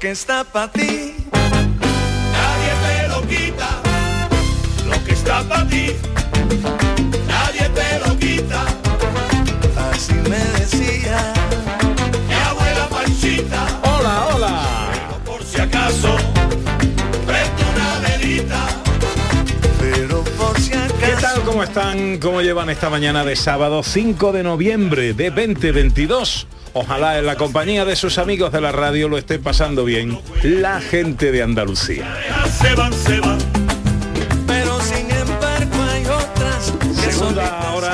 Que está para ti, nadie te lo quita. Lo que está para ti, nadie te lo quita. Así me decía mi abuela Panchita. Hola, hola. Por si acaso, prende una velita. Pero por si acaso. ¿Qué tal? ¿Cómo están? ¿Cómo llevan esta mañana de sábado 5 de noviembre de 2022? Ojalá en la compañía de sus amigos de la radio lo esté pasando bien la gente de Andalucía.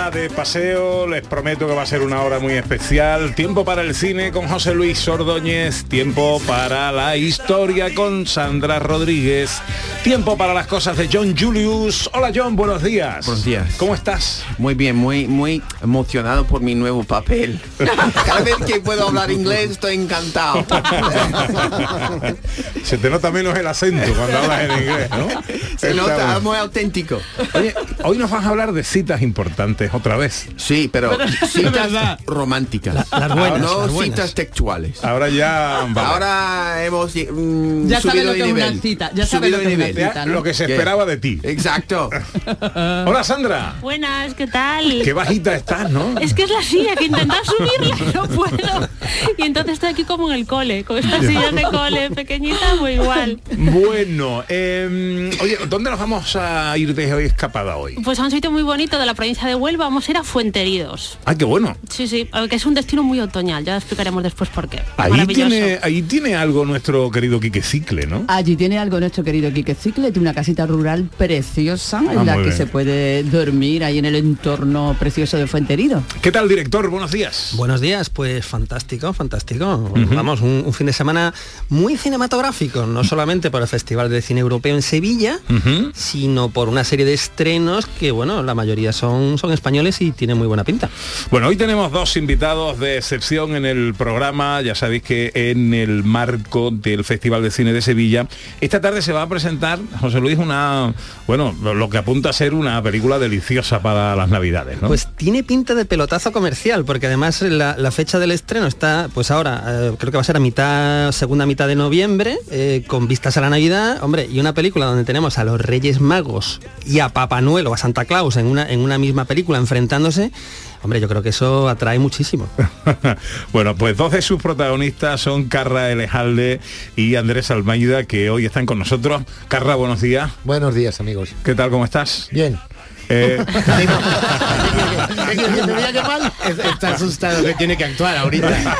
Hora de paseo, les prometo que va a ser una hora muy especial. Tiempo para el cine con José Luis Ordóñez, tiempo para la historia con Sandra Rodríguez, tiempo para las cosas de John Julius. Hola John, buenos días. Buenos días. ¿Cómo estás? Muy bien, muy muy emocionado por mi nuevo papel. Cada vez que puedo hablar inglés estoy encantado. Se te nota menos el acento cuando hablas en inglés, ¿no? Se Está nota bueno. muy auténtico. Oye, hoy nos vas a hablar de citas importantes otra vez. Sí, pero citas románticas. las buenas, no las buenas. citas textuales. Ahora ya vale. Ahora hemos mm, Ya subido lo de que es una nivel. cita, ya sabe Subido lo que de es una nivel. cita, ¿no? lo que se esperaba de ti. Exacto. Hola Sandra. Buenas, ¿qué tal? Qué bajita estás, ¿no? Es que es la silla que intentar subirla y no puedo. Y entonces estoy aquí como en el cole, con estas sillas de cole pequeñita, muy igual. Bueno, eh, oye, ¿dónde nos vamos a ir de hoy escapada hoy? Pues a un sitio muy bonito de la provincia de Huelva, vamos a ir a Fuenteridos. Ay, qué bueno. Sí, sí, que es un destino muy otoñal, ya explicaremos después por qué. Ahí tiene, ahí tiene algo nuestro querido Quique Cicle, ¿no? Allí tiene algo nuestro querido Quique Cicle, tiene una casita rural preciosa en Ah, la que bien. se puede dormir ahí en el entorno precioso de Fuenterido. ¿Qué tal, director? Buenos días. Buenos días, pues fantástico, fantástico. Vamos, un, un fin de semana muy cinematográfico, no solamente por el Festival de Cine Europeo en Sevilla, sino por una serie de estrenos que, bueno, la mayoría son, son españoles y tienen muy buena pinta. Bueno, hoy tenemos dos invitados de excepción en el programa. Ya sabéis que en el marco del Festival de Cine de Sevilla, esta tarde se va a presentar, José Luis, una, bueno, lo que apunta a ser una película deliciosa para las Navidades, ¿no? Pues tiene pinta de pelotazo comercial, porque además la, la fecha del estreno está, pues ahora, eh, creo que va a ser a mitad, segunda mitad de noviembre, eh, con vistas a la Navidad, hombre, y una película donde tenemos a los Reyes Magos y a Papá Noel o a Santa Claus en una, en una misma película enfrentándose, hombre, yo creo que eso atrae muchísimo. bueno, pues dos de sus protagonistas son Carra Elejalde y Andrés Almeida, que hoy están con nosotros. Carra, buenos días. Buenos días, amigos. ¿Qué tal? ¿Cómo estás? Bien. Eh. Está asustado que tiene que actuar ahorita.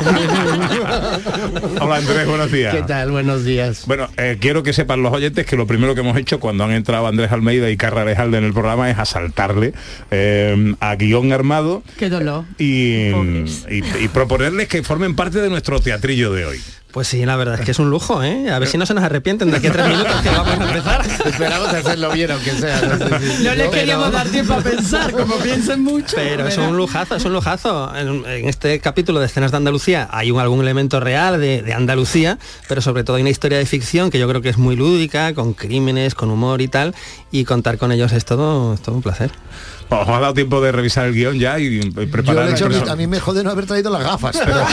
hola Andrés, buenos días. ¿Qué tal? Buenos días. Bueno, eh, quiero que sepan los oyentes que lo primero que hemos hecho cuando han entrado Andrés Almeida y Carra Alejalde en el programa es asaltarle eh, a guion armado Qué dolor. y, Pobres. y- y proponerles que formen parte de nuestro teatrillo de hoy. Pues sí, la verdad es que es un lujo, ¿eh? A ver si no se nos arrepienten de aquí a tres minutos que vamos a empezar. Esperamos hacerlo bien, aunque sea. No, sé si- No les queríamos dar tiempo a pensar, como piensen mucho. Pero es un lujazo, es un lujazo. En, en este capítulo de escenas de Andalucía hay un, algún elemento real de, de Andalucía, pero sobre todo hay una historia de ficción que yo creo que es muy lúdica, con crímenes, con humor y tal, y contar con ellos es todo, es todo un placer. Os ha dado tiempo de revisar el guion ya y, y Yo preparar el hecho, a mí- me jode no haber traído las gafas. Pero...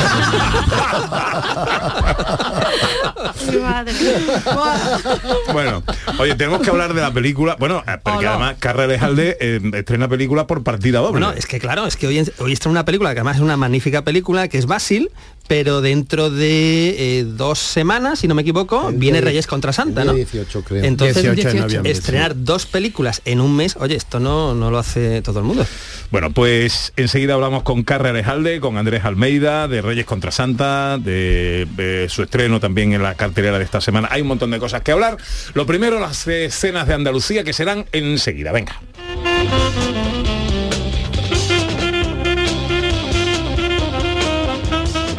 Bueno, oye, tenemos que hablar de la película. Bueno, eh, porque además Carra Alejalde eh, estrena película por partida doble. Bueno, es que claro, es que hoy, hoy está una película que además es una magnífica película, que es Basil, pero dentro de eh, dos semanas, si no me equivoco, El viene Reyes contra Santa, el ¿no? día 18 creo. Entonces, 18 de noviembre, estrenar dos películas en un mes, oye, esto no, no lo hace todo el mundo. Bueno, pues enseguida hablamos con Carra Alejalde, con Andrés Almeida, de Reyes contra Santa, de, de su estreno también en la cartelera de esta semana. Hay un montón de cosas que hablar. Lo primero, las escenas de Andalucía, que serán enseguida. Venga.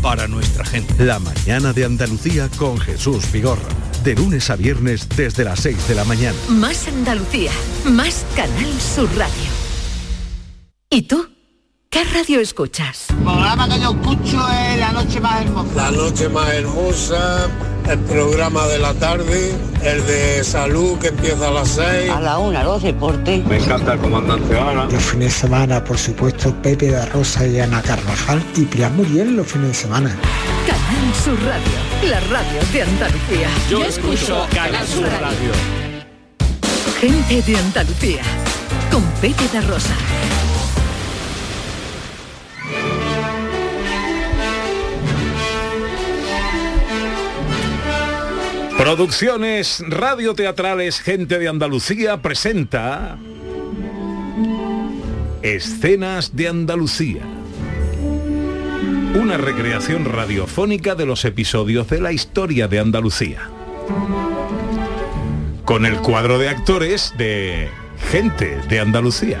para nuestra gente. La mañana de Andalucía con Jesús Vigorra. De lunes a viernes desde las 6 de la mañana. Más Andalucía, más Canal Sur Radio. ¿Y tú? ¿Qué radio escuchas? El programa que yo escucho es La Noche Más Hermosa. La noche más hermosa, el programa de la tarde, el de salud que empieza a las 6. A la una, los deportes. Me encanta el comandante Ana. Los fines de semana, por supuesto, Pepe da Rosa y Ana Carvajal y Pilar Muriel los fines de semana. Canal Sur Radio, la radio de Andalucía. Yo escucho Canal Sur Radio. Gente de Andalucía, con Pepe da Rosa. Producciones radioteatrales Gente de Andalucía presenta Escenas de Andalucía. Una recreación radiofónica de los episodios de la historia de Andalucía. Con el cuadro de actores de Gente de Andalucía.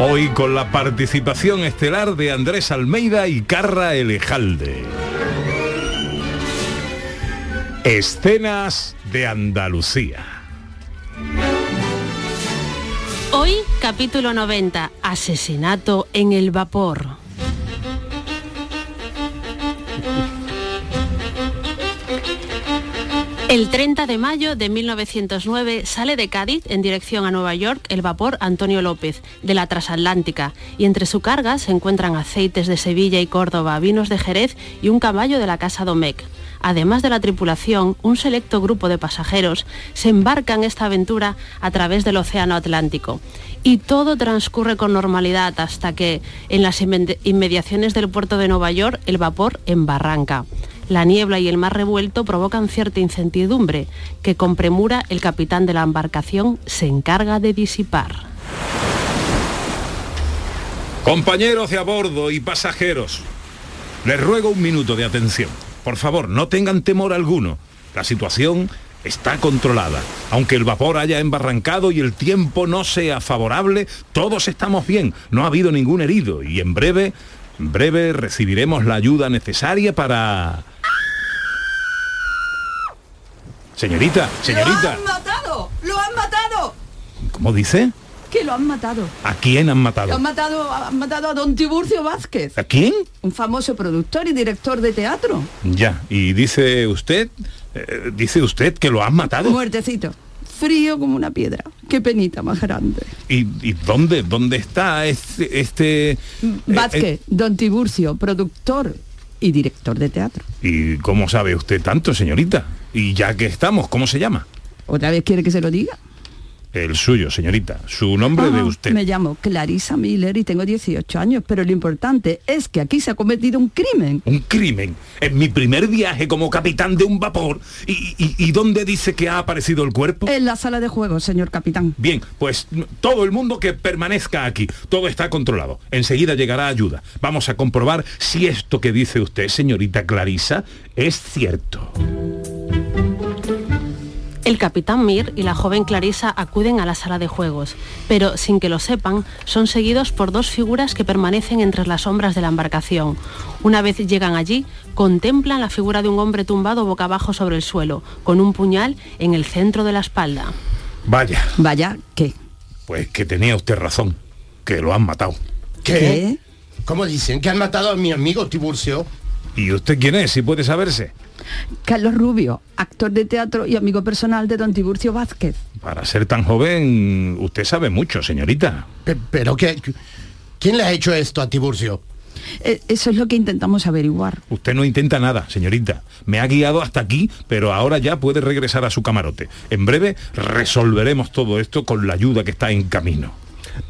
Hoy con la participación estelar de Andrés Almeida y Carra Elejalde. Escenas de Andalucía. Hoy, capítulo 90, asesinato en el vapor. El 30 de mayo de 1909 sale de Cádiz en dirección a Nueva York el vapor Antonio López de la transatlántica y entre su carga se encuentran aceites de Sevilla y Córdoba, vinos de Jerez y un caballo de la Casa Domecq. Además de la tripulación, un selecto grupo de pasajeros se embarca en esta aventura a través del Océano Atlántico. Y todo transcurre con normalidad hasta que, en las inmediaciones del puerto de Nueva York, el vapor embarranca. La niebla y el mar revuelto provocan cierta incertidumbre que con premura el capitán de la embarcación se encarga de disipar. Compañeros de a bordo y pasajeros, les ruego un minuto de atención. Por favor, no tengan temor alguno. La situación está controlada. Aunque el vapor haya embarrancado y el tiempo no sea favorable, todos estamos bien. No ha habido ningún herido y en breve, en breve recibiremos la ayuda necesaria para... Señorita, señorita. ¡Lo han matado! ¡Lo han matado! ¿Cómo dice? Que lo han matado. ¿A quién han matado? han matado, han matado a don Tiburcio Vázquez, ¿A quién? un famoso productor y director de teatro. Ya, y dice usted, eh, dice usted que lo han matado. Muertecito. Frío como una piedra. Qué penita más grande. ¿Y, y dónde, dónde está este... este Vázquez, eh, don Tiburcio, productor y director de teatro. ¿Y cómo sabe usted tanto, señorita? Y ya que estamos, ¿cómo se llama? ¿Otra vez quiere que se lo diga? El suyo, señorita. Su nombre de Ah, usted. Me llamo Clarisa Miller y tengo 18 años, pero lo importante es que aquí se ha cometido un crimen. Un crimen. En mi primer viaje como capitán de un vapor. ¿Y, y, y dónde dice que ha aparecido el cuerpo? En la sala de juegos, señor capitán. Bien, pues todo el mundo que permanezca aquí. Todo está controlado. Enseguida llegará ayuda. Vamos a comprobar si esto que dice usted, señorita Clarisa, es cierto. El capitán Mir y la joven Clarisa acuden a la sala de juegos, pero sin que lo sepan, son seguidos por dos figuras que permanecen entre las sombras de la embarcación. Una vez llegan allí, contemplan la figura de un hombre tumbado boca abajo sobre el suelo, con un puñal en el centro de la espalda. Vaya, Vaya, ¿qué? pues que tenía usted razón. Que lo han matado. ¿Qué? ¿Cómo dicen? ¿Que han matado a mi amigo Tiburcio? ¿Y usted quién es, si puede saberse? Carlos Rubio, actor de teatro y amigo personal de don Tiburcio Vázquez. Para ser tan joven, usted sabe mucho, señorita. Pe- ¿Pero qué? ¿Quién le ha hecho esto a Tiburcio? Eh, Eso es lo que intentamos averiguar. Usted no intenta nada, señorita. Me ha guiado hasta aquí, pero ahora ya puede regresar a su camarote. En breve resolveremos todo esto con la ayuda que está en camino.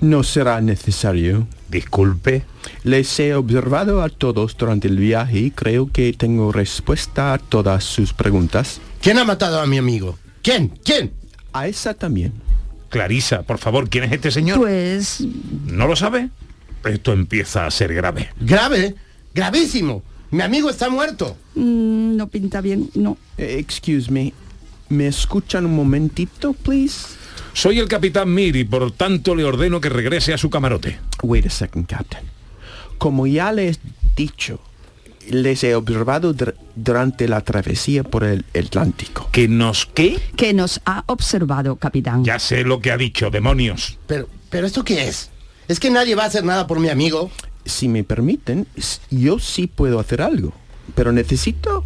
No será necesario. Disculpe. Les he observado a todos durante el viaje y creo que tengo respuesta a todas sus preguntas. ¿Quién ha matado a mi amigo? ¿Quién? ¿Quién? A esa también. Clarisa, por favor, ¿quién es este señor? Pues ¿No lo sabe? Esto empieza a ser grave. ¿Grave? Gravísimo. Mi amigo está muerto. mm, no pinta bien, no. Eh, Excuse me. ¿Me escuchan un momentito, please? Soy el capitán Mir y por tanto le ordeno que regrese a su camarote. Wait a second, Captain. Como ya les he dicho, les he observado dur- durante la travesía por el Atlántico. ¿Que nos qué? Que nos ha observado, capitán. Ya sé lo que ha dicho, demonios. Pero, pero ¿esto qué es? ¿Es que nadie va a hacer nada por mi amigo? Si me permiten, yo sí puedo hacer algo, pero necesito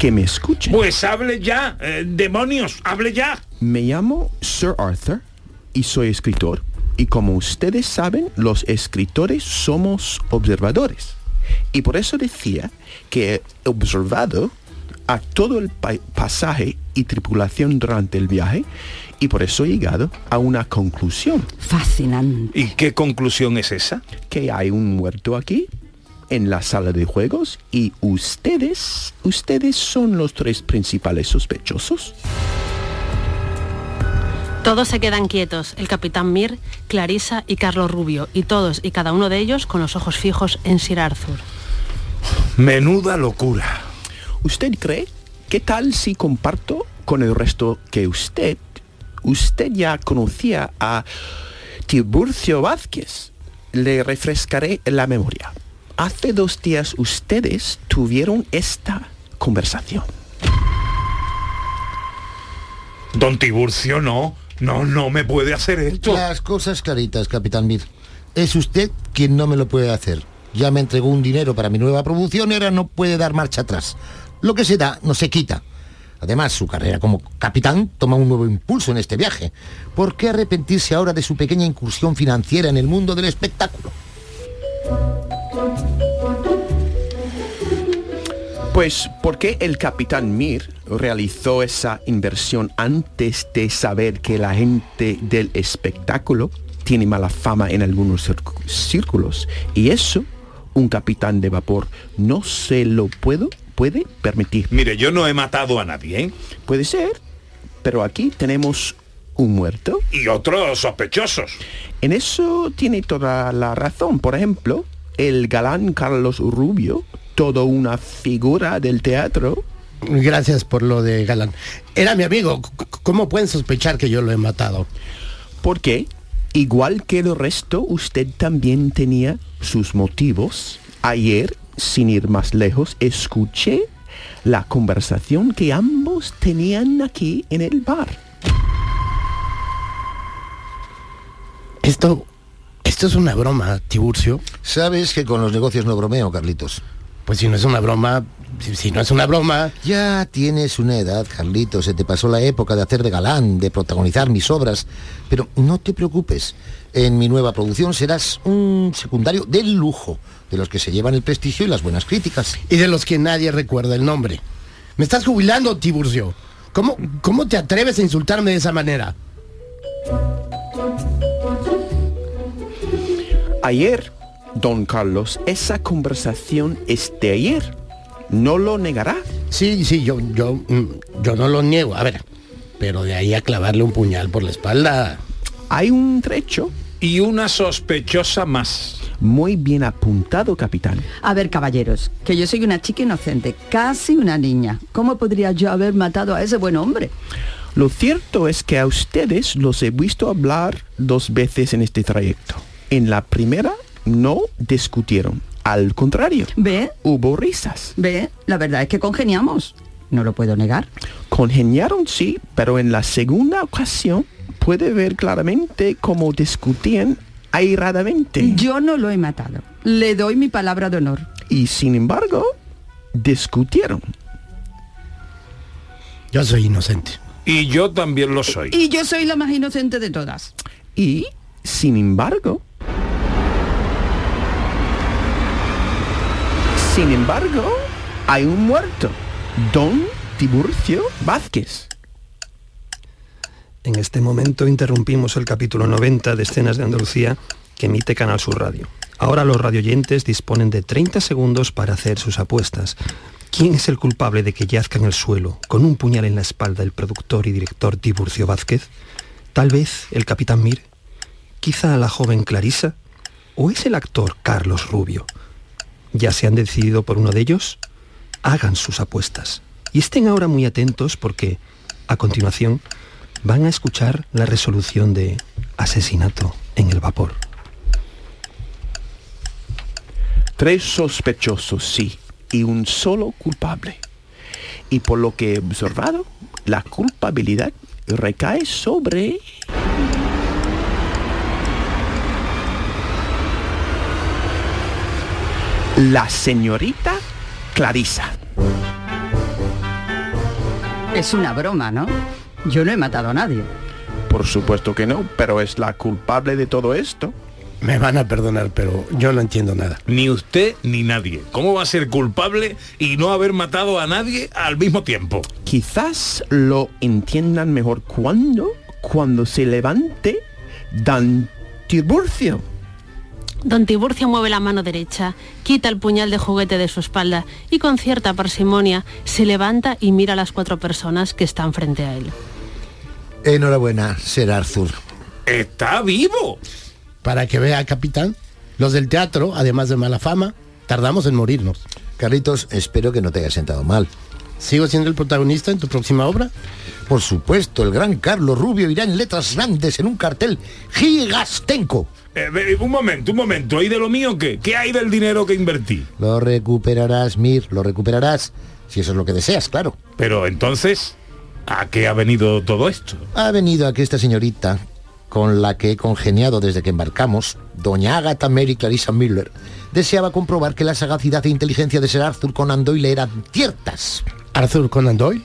que me escuchen. Pues hable ya, eh, demonios, hable ya. Me llamo Sir Arthur y soy escritor. Y como ustedes saben, los escritores somos observadores. Y por eso decía que he observado a todo el pa- pasaje y tripulación durante el viaje y por eso he llegado a una conclusión. Fascinante. ¿Y qué conclusión es esa? Que hay un muerto aquí en la sala de juegos y ustedes, ustedes son los tres principales sospechosos. Todos se quedan quietos, el capitán Mir, Clarisa y Carlos Rubio, y todos y cada uno de ellos con los ojos fijos en Sir Arthur. Menuda locura. ¿Usted cree? ¿Qué tal si comparto con el resto que usted, usted ya conocía a Tiburcio Vázquez? Le refrescaré la memoria. Hace dos días ustedes tuvieron esta conversación. Don Tiburcio, no. No, no me puede hacer esto. Las cosas claritas, capitán Mir. Es usted quien no me lo puede hacer. Ya me entregó un dinero para mi nueva producción y ahora no puede dar marcha atrás. Lo que se da no se quita. Además, su carrera como capitán toma un nuevo impulso en este viaje. ¿Por qué arrepentirse ahora de su pequeña incursión financiera en el mundo del espectáculo? Pues, ¿por qué el capitán Mir realizó esa inversión antes de saber que la gente del espectáculo tiene mala fama en algunos círcu- círculos? Y eso, un capitán de vapor no se lo puedo, puede permitir. Mire, yo no he matado a nadie, ¿eh? Puede ser, pero aquí tenemos un muerto. Y otros sospechosos. En eso tiene toda la razón. Por ejemplo, el galán Carlos Rubio, todo una figura del teatro. Gracias por lo de Galán. Era mi amigo. ¿Cómo pueden sospechar que yo lo he matado? Porque, igual que el resto, usted también tenía sus motivos. Ayer, sin ir más lejos, escuché la conversación que ambos tenían aquí en el bar. Esto, esto es una broma, Tiburcio. Sabes que con los negocios no bromeo, Carlitos. Pues si no es una broma, si, si no es una broma, Ya tienes una edad, Carlitos. Se te pasó la época de hacer de galán, de protagonizar mis obras. Pero no te preocupes. En mi nueva producción serás un secundario de lujo, de los que se llevan el prestigio y las buenas críticas. y de los que nadie recuerda el nombre. Me estás jubilando, Tiburcio. ¿Cómo, cómo te atreves a insultarme de esa manera? Ayer, don Carlos, esa conversación es de ayer. ¿No lo negará? Sí, sí, yo, yo, mm, yo no lo niego. A ver, pero de ahí a clavarle un puñal por la espalda. Hay un trecho. Y una sospechosa más. Muy bien apuntado, capitán. A ver, caballeros, que yo soy una chica inocente, casi una niña. ¿Cómo podría yo haber matado a ese buen hombre? Lo cierto es que a ustedes los he visto hablar dos veces en este trayecto. En la primera no discutieron, al contrario, ¿Ve? hubo risas. ¿Ve? La verdad es que congeniamos. No lo puedo negar. Congeniaron sí, pero en la segunda ocasión puede ver claramente cómo discutían airadamente. Yo no lo he matado. Le doy mi palabra de honor. Y sin embargo, discutieron. Yo soy inocente. Y yo también lo soy. Y yo soy la más inocente de todas. Y, sin embargo, sin embargo, hay un muerto, Don Tiburcio Vázquez. En este momento interrumpimos el capítulo 90 de Escenas de Andalucía que emite Canal Sur Radio. Ahora los radioyentes disponen de 30 segundos para hacer sus apuestas. ¿Quién es el culpable de que yazca en el suelo, con un puñal en la espalda, el productor y director Tiburcio Vázquez? ¿Tal vez el capitán Mir? ¿Quizá la joven Clarisa? ¿O es el actor Carlos Rubio? ¿Ya se han decidido por uno de ellos? Hagan sus apuestas. Y estén ahora muy atentos porque, a continuación, van a escuchar la resolución de asesinato en el vapor. Tres sospechosos, sí, y un solo culpable. Y por lo que he observado, la culpabilidad recae sobre... La señorita Clarisa. Es una broma, ¿no? Yo no he matado a nadie. Por supuesto que no, pero es la culpable de todo esto. Me van a perdonar, pero yo no entiendo nada. Ni usted ni nadie. ¿Cómo va a ser culpable y no haber matado a nadie al mismo tiempo? Quizás lo entiendan mejor cuando, cuando se levante Dan Tiburcio. Don Tiburcio mueve la mano derecha, quita el puñal de juguete de su espalda y con cierta parsimonia se levanta y mira a las cuatro personas que están frente a él. Enhorabuena, Ser Arthur. ¡Está vivo! Para que vea, capitán, los del teatro, además de mala fama, tardamos en morirnos. Carlitos, espero que no te haya sentado mal. ¿Sigo siendo el protagonista en tu próxima obra? Por supuesto, el gran Carlos Rubio irá en letras grandes en un cartel gigastenco. Eh, un momento, un momento. ¿Y de lo mío qué? ¿Qué hay del dinero que invertí? Lo recuperarás, Mir, lo recuperarás. Si eso es lo que deseas, claro. Pero entonces, ¿a qué ha venido todo esto? Ha venido a que esta señorita, con la que he congeniado desde que embarcamos, doña Agatha Mary Clarissa Miller, deseaba comprobar que la sagacidad e inteligencia de Sir Arthur Conan Doyle eran ciertas. ¿Arthur Conan Doyle?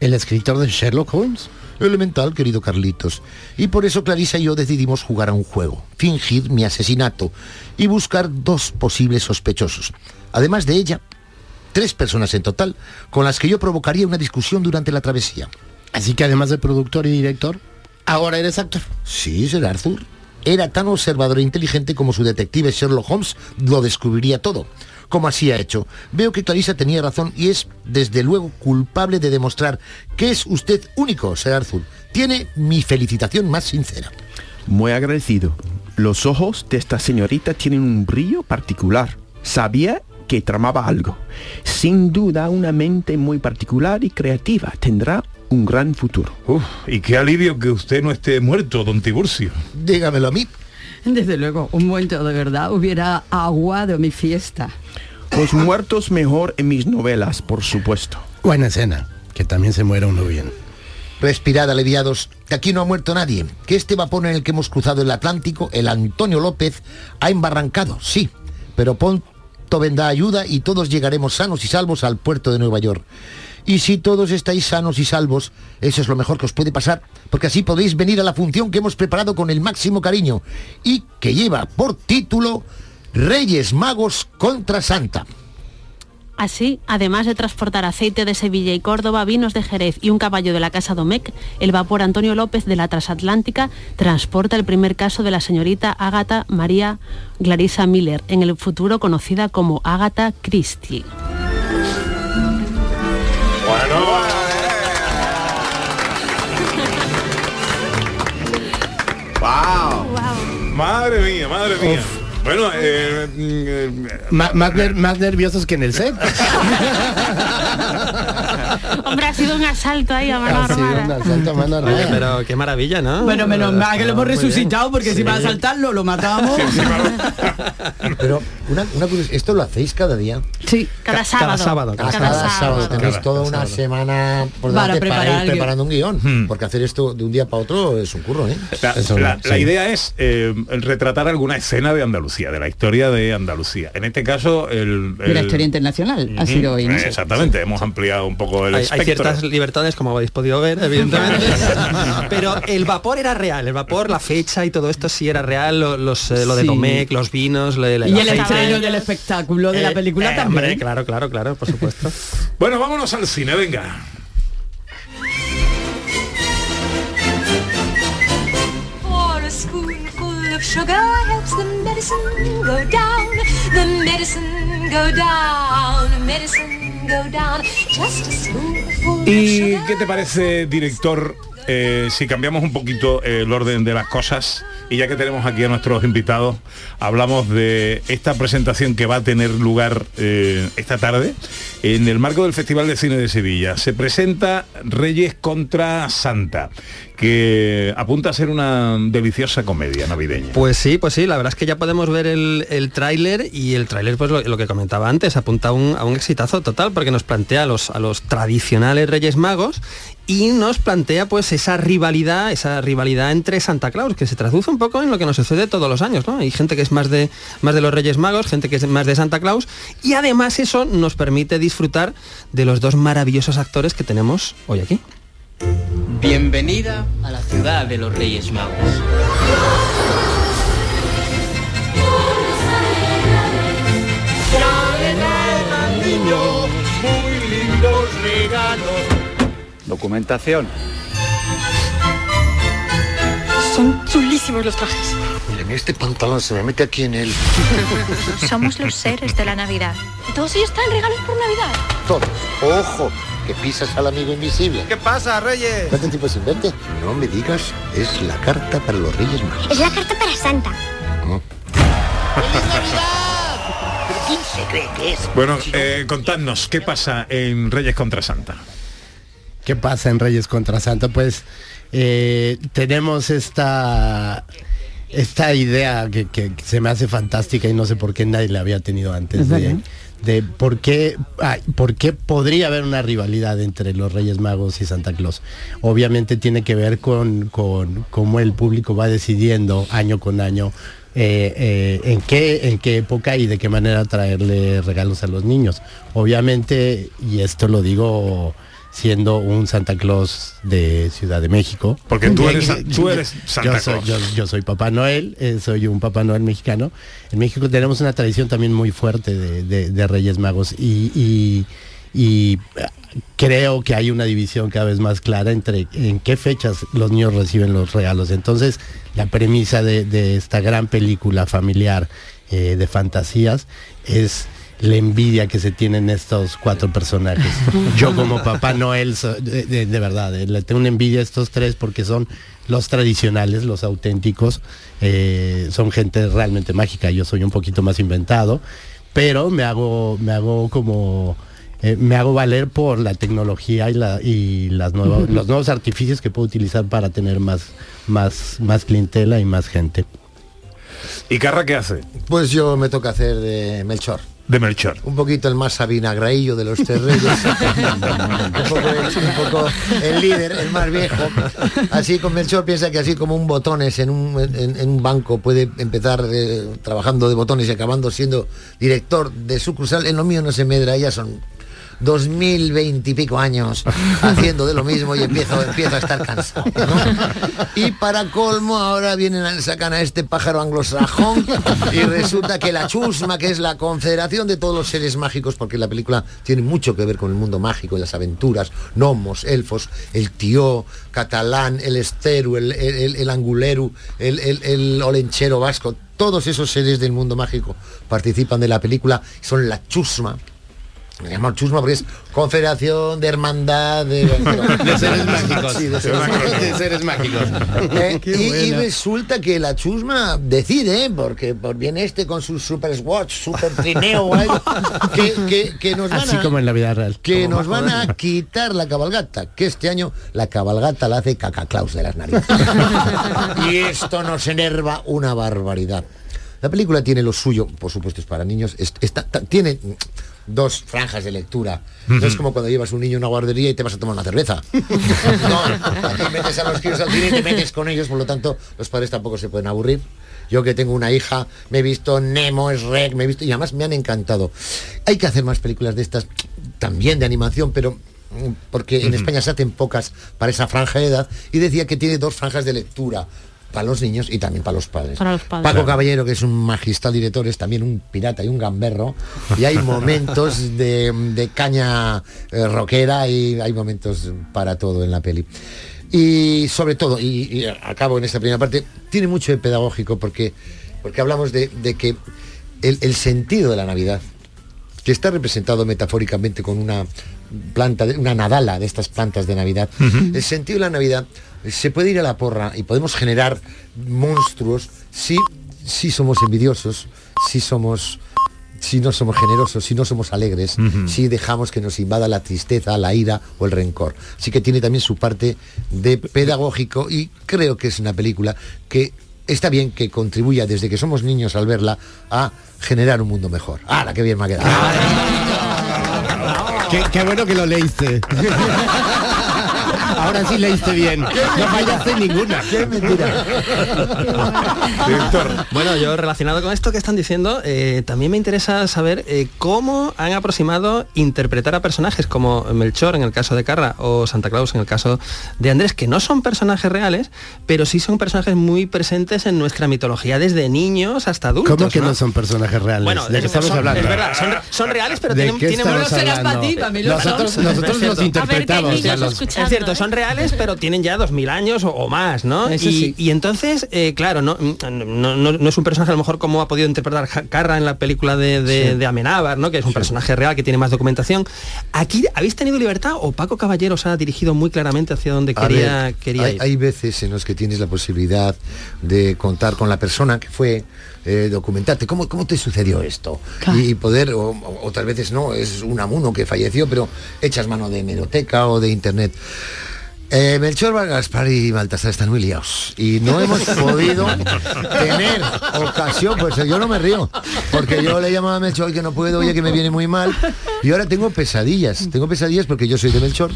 ¿El escritor de Sherlock Holmes? Elemental, querido Carlitos. Y por eso Clarisa y yo decidimos jugar a un juego, fingir mi asesinato y buscar dos posibles sospechosos. Además de ella, tres personas en total, con las que yo provocaría una discusión durante la travesía. Así que además de productor y director, ahora eres actor. Sí, Sir Arthur. Era tan observador e inteligente como su detective Sherlock Holmes lo descubriría todo. Como así ha hecho. Veo que Clarisa tenía razón y es, desde luego, culpable de demostrar que es usted único, Sir Arthur. Tiene mi felicitación más sincera. Muy agradecido. Los ojos de esta señorita tienen un brillo particular. Sabía que tramaba algo. Sin duda una mente muy particular y creativa. Tendrá un gran futuro. Uf, y qué alivio que usted no esté muerto, don Tiburcio. Dígamelo a mí. Desde luego, un muerto de verdad hubiera aguado mi fiesta. Los muertos mejor en mis novelas, por supuesto. Buena escena. Que también se muera uno bien. Respirad, aliviados, que aquí no ha muerto nadie, que este vapor en el que hemos cruzado el Atlántico, el Antonio López, ha embarrancado, sí, pero pronto vendrá ayuda y todos llegaremos sanos y salvos al puerto de Nueva York. Y si todos estáis sanos y salvos, eso es lo mejor que os puede pasar, porque así podéis venir a la función que hemos preparado con el máximo cariño y que lleva por título Reyes Magos contra Santa. Así, además de transportar aceite de Sevilla y Córdoba, vinos de Jerez y un caballo de la Casa Domecq, el vapor Antonio López de la Transatlántica transporta el primer caso de la señorita Ágata María Clarissa Miller, en el futuro conocida como Ágata Christie. Madre mía, madre mía. Bueno, eh, más, más nerviosos que en el set. Hombre, ha sido un asalto ahí a mano Ha sido un armada. asalto a mano Oye, armada. pero qué maravilla, ¿no? Bueno, menos mal que lo hemos resucitado porque si va a saltarlo lo matamos. Pero una, una curiosidad, ¿esto lo hacéis cada día? Sí, Cada sábado. sábado, Cada, Cada sábado. sábado tenéis Cada- toda cada una sábado. semana por Para delante para, ir el preparando un guion. Hmm. Porque hacer esto de un día para otro es un curro, ¿eh? La, Eso, la- sí. la idea es eh, el retratar alguna escena de Andalucía, de la historia de Andalucía. En este caso, el... De la el- historia internacional ha sido hoy. ¿no? Eh, Exactamente, hemos ampliado un poco el Hay, hay espectro. ciertas libertades, como habéis podido ver, evidentemente. Pero el vapor era real, el vapor, la fecha y todo esto sí era real, lo, los, eh, lo de Sí. Domecq, los vinos, lo de la- Y el aceite. Estreno del espectáculo de la Eh, película eh, también. hombre, claro, claro, claro, por supuesto. Bueno, vámonos al cine, venga. For a spoonful of sugar helps the medicine go down. The medicine go down. Medicine go down. Just a spoonful of ¿Y qué te parece, director, eh, si cambiamos un poquito eh, el orden de las cosas? Y ya que tenemos aquí a nuestros invitados, hablamos de esta presentación que va a tener lugar eh, esta tarde en el marco del Festival de Cine de Sevilla. Se presenta Reyes contra Santa, que apunta a ser una deliciosa comedia navideña. Pues sí, pues sí, la verdad es que ya podemos ver el, tráiler y el tráiler, pues lo, que comentaba antes, apunta a un, a un exitazo total porque nos plantea los, a los tradicionales Reyes Magos y nos plantea pues esa rivalidad, esa rivalidad entre Santa Claus, que se traduce un poco en lo que nos sucede todos los años, ¿no? Hay gente que es más de, más de los Reyes Magos, gente que es más de Santa Claus y además eso nos permite disfrutar de los dos maravillosos actores que tenemos hoy aquí. Bienvenida a la ciudad de los Reyes Magos. muy lindos regalos. Documentación. Son chulísimos los trajes. Miren, este pantalón se me mete aquí en el... Somos los seres de la Navidad. Todos ellos traen regalos por Navidad. Todo. Ojo, que pisas al amigo invisible. ¿Qué pasa, Reyes? ¿Cuánto tiempo sin verte? No me digas, es la carta para los Reyes Magos. Es la carta para Santa. ¿Pero quién se cree que es? Bueno, eh, contadnos, ¿qué pasa en Reyes contra Santa? ¿Qué pasa en Reyes contra Santa? Pues eh, tenemos esta esta idea que, que se me hace fantástica y no sé por qué nadie la había tenido antes Es de, por qué ay, por qué podría haber una rivalidad entre los Reyes Magos y Santa Claus. Obviamente tiene que ver con, con cómo el público va decidiendo año con año eh, eh, en qué en qué época y de qué manera traerle regalos a los niños. Obviamente, y esto lo digo siendo un Santa Claus de Ciudad de México. Porque tú eres, tú eres Santa yo soy, Claus. yo, yo soy Papá Noel, eh, soy un Papá Noel mexicano. En México tenemos una tradición también muy fuerte de, de- de Reyes Magos y, y- y, eh, creo que hay una división cada vez más clara entre en qué fechas los niños reciben los regalos. Entonces, la premisa de, de esta gran película familiar eh, de fantasías es la envidia que se tienen estos cuatro personajes. Yo como Papá Noel, so- de, de- de verdad, eh, le tengo una envidia a estos tres porque son los tradicionales, los auténticos, eh, son gente realmente mágica. Yo soy un poquito más inventado, pero me hago, me hago como eh, me hago valer por la tecnología y, la, y las nuevas, los nuevos artificios que puedo utilizar para tener más, más, más clientela y más gente. ¿Y Carra qué hace? Pues yo me toca hacer de Melchor. De Melchor. Un poquito el más sabinagraillo de los tres reyes. un, poco el, un poco el líder, el más viejo. Así con Melchor piensa que así como un botones en un, en, en un banco puede empezar eh, trabajando de botones y acabando siendo director de sucursal, en lo mío no se medra, ya son 2020 y pico años haciendo de lo mismo y empiezo, empiezo a estar cansado. Y para colmo ahora vienen a, sacan a este pájaro anglosajón y resulta que la chusma, que es la confederación de todos los seres mágicos, porque la película tiene mucho que ver con el mundo mágico y las aventuras, gnomos, elfos, el tío catalán, el esteru, el, el, el- anguleru, el olenchero vasco, todos esos seres del mundo mágico participan de la película, son la chusma Me llamo chusma porque es Confederación de Hermandad de, De seres mágicos. Sí, de seres mágicos. De seres mágicos. Eh, y, resulta que la chusma decide, ¿eh? porque por viene este con su super swatch, super trineo, algo, que, que- que nos van Así a, como en la vida real. que nos van a quitar la cabalgata, que este año la cabalgata la hace Cacaclaus de las narices. y esto nos enerva una barbaridad. La película tiene lo suyo, por supuesto es para niños, es- está- tiene dos franjas de lectura. No es como cuando llevas un niño a una guardería y te vas a tomar una cerveza. No, aquí metes a los críos al cine y te metes con ellos, por lo tanto los padres tampoco se pueden aburrir. Yo que tengo una hija, me he visto Nemo, Shrek, me he visto y además me han encantado. Hay que hacer más películas de estas, también de animación, pero mm, porque en. España se hacen pocas para esa franja de edad y decía que tiene dos franjas de lectura para los niños y también para los padres. Para los padres. Paco Claro. Caballero, que es un magistral director, es también un pirata y un gamberro. Y hay momentos de, de caña eh, rockera y hay momentos para todo en la peli. Y sobre todo, y, y acabo en esta primera parte, tiene mucho de pedagógico porque, porque hablamos de, de que el, el sentido de la Navidad, que está representado metafóricamente con una planta, de- una nadala de estas plantas de Navidad, el sentido de la Navidad se puede ir a la porra y podemos generar monstruos si, si somos envidiosos, si somos si no somos generosos, si no somos alegres, si dejamos que nos invada la tristeza, la ira o el rencor. Así que tiene también su parte de pedagógico y creo que es una película que está bien que contribuya desde que somos niños al verla a generar un mundo mejor. ¡Hala, qué bien me ha quedado! Qué, qué bueno que lo leíste. Ahora sí leíste bien. No fallaste ninguna. ¡Qué mentira! Bueno, yo relacionado con esto que están diciendo, eh, también me interesa saber eh, cómo han aproximado interpretar a personajes como Melchor en el caso de Carra o Santa Claus en el caso de Andrés, que no son personajes reales, pero sí son personajes muy presentes en nuestra mitología desde niños hasta adultos. ¿Cómo que no, son personajes reales? Bueno, ¿De qué es- estamos son- hablando? Es verdad, son, son reales, pero ¿De tienen, qué tienen estamos unos- hablando? para ti, para mí lo nosotros nosotros los interpretamos. niños o sea, los- escuchando, Es cierto, ¿eh? Son reales, pero tienen ya dos mil años o, o más, ¿no? Eso y, sí. y entonces, eh, claro, no, no, no- no es un personaje a lo mejor como ha podido interpretar Carra en la película de, de, de Amenábar, ¿no? Que es un personaje real que tiene más documentación. Aquí habéis tenido libertad o Paco Caballero os ha dirigido muy claramente hacia donde A quería, ver, quería hay, ir. hay veces en los que tienes la posibilidad de contar con la persona que fue, eh, documentarte, ¿cómo, ¿cómo te sucedió esto? Y, poder, o, o- otras veces no, es un amuno que falleció, pero echas mano de hemeroteca o de internet. Eh, Melchor Gaspar y Baltasar están muy liados y no hemos podido tener ocasión, pues yo no me río, porque yo le llamaba a Melchor que no puedo, oye que me viene muy mal y ahora tengo pesadillas, tengo pesadillas porque yo soy de Melchor,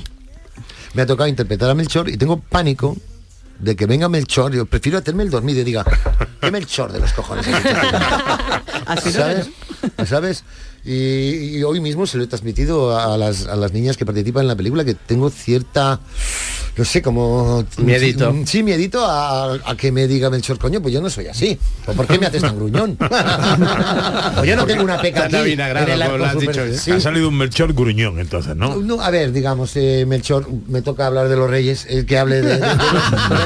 me ha tocado interpretar a Melchor y tengo pánico de que venga Melchor, yo prefiero hacerme el dormido y diga, ¿qué Melchor de los cojones? ¿Sabes? ¿Sabes? Y, y hoy mismo se lo he transmitido a las, a las niñas que participan en la película que tengo cierta, no sé, como... Miedito. Sí, miedito a, a que me diga Melchor, coño, pues yo no soy así. ¿O por qué me haces tan gruñón? o yo no tengo una peca aquí. el como lo has dicho, super-. Sí. Ha salido un Melchor gruñón entonces, ¿no? No, a ver, digamos, eh, Melchor, me toca hablar de los reyes, el que hable de, de- de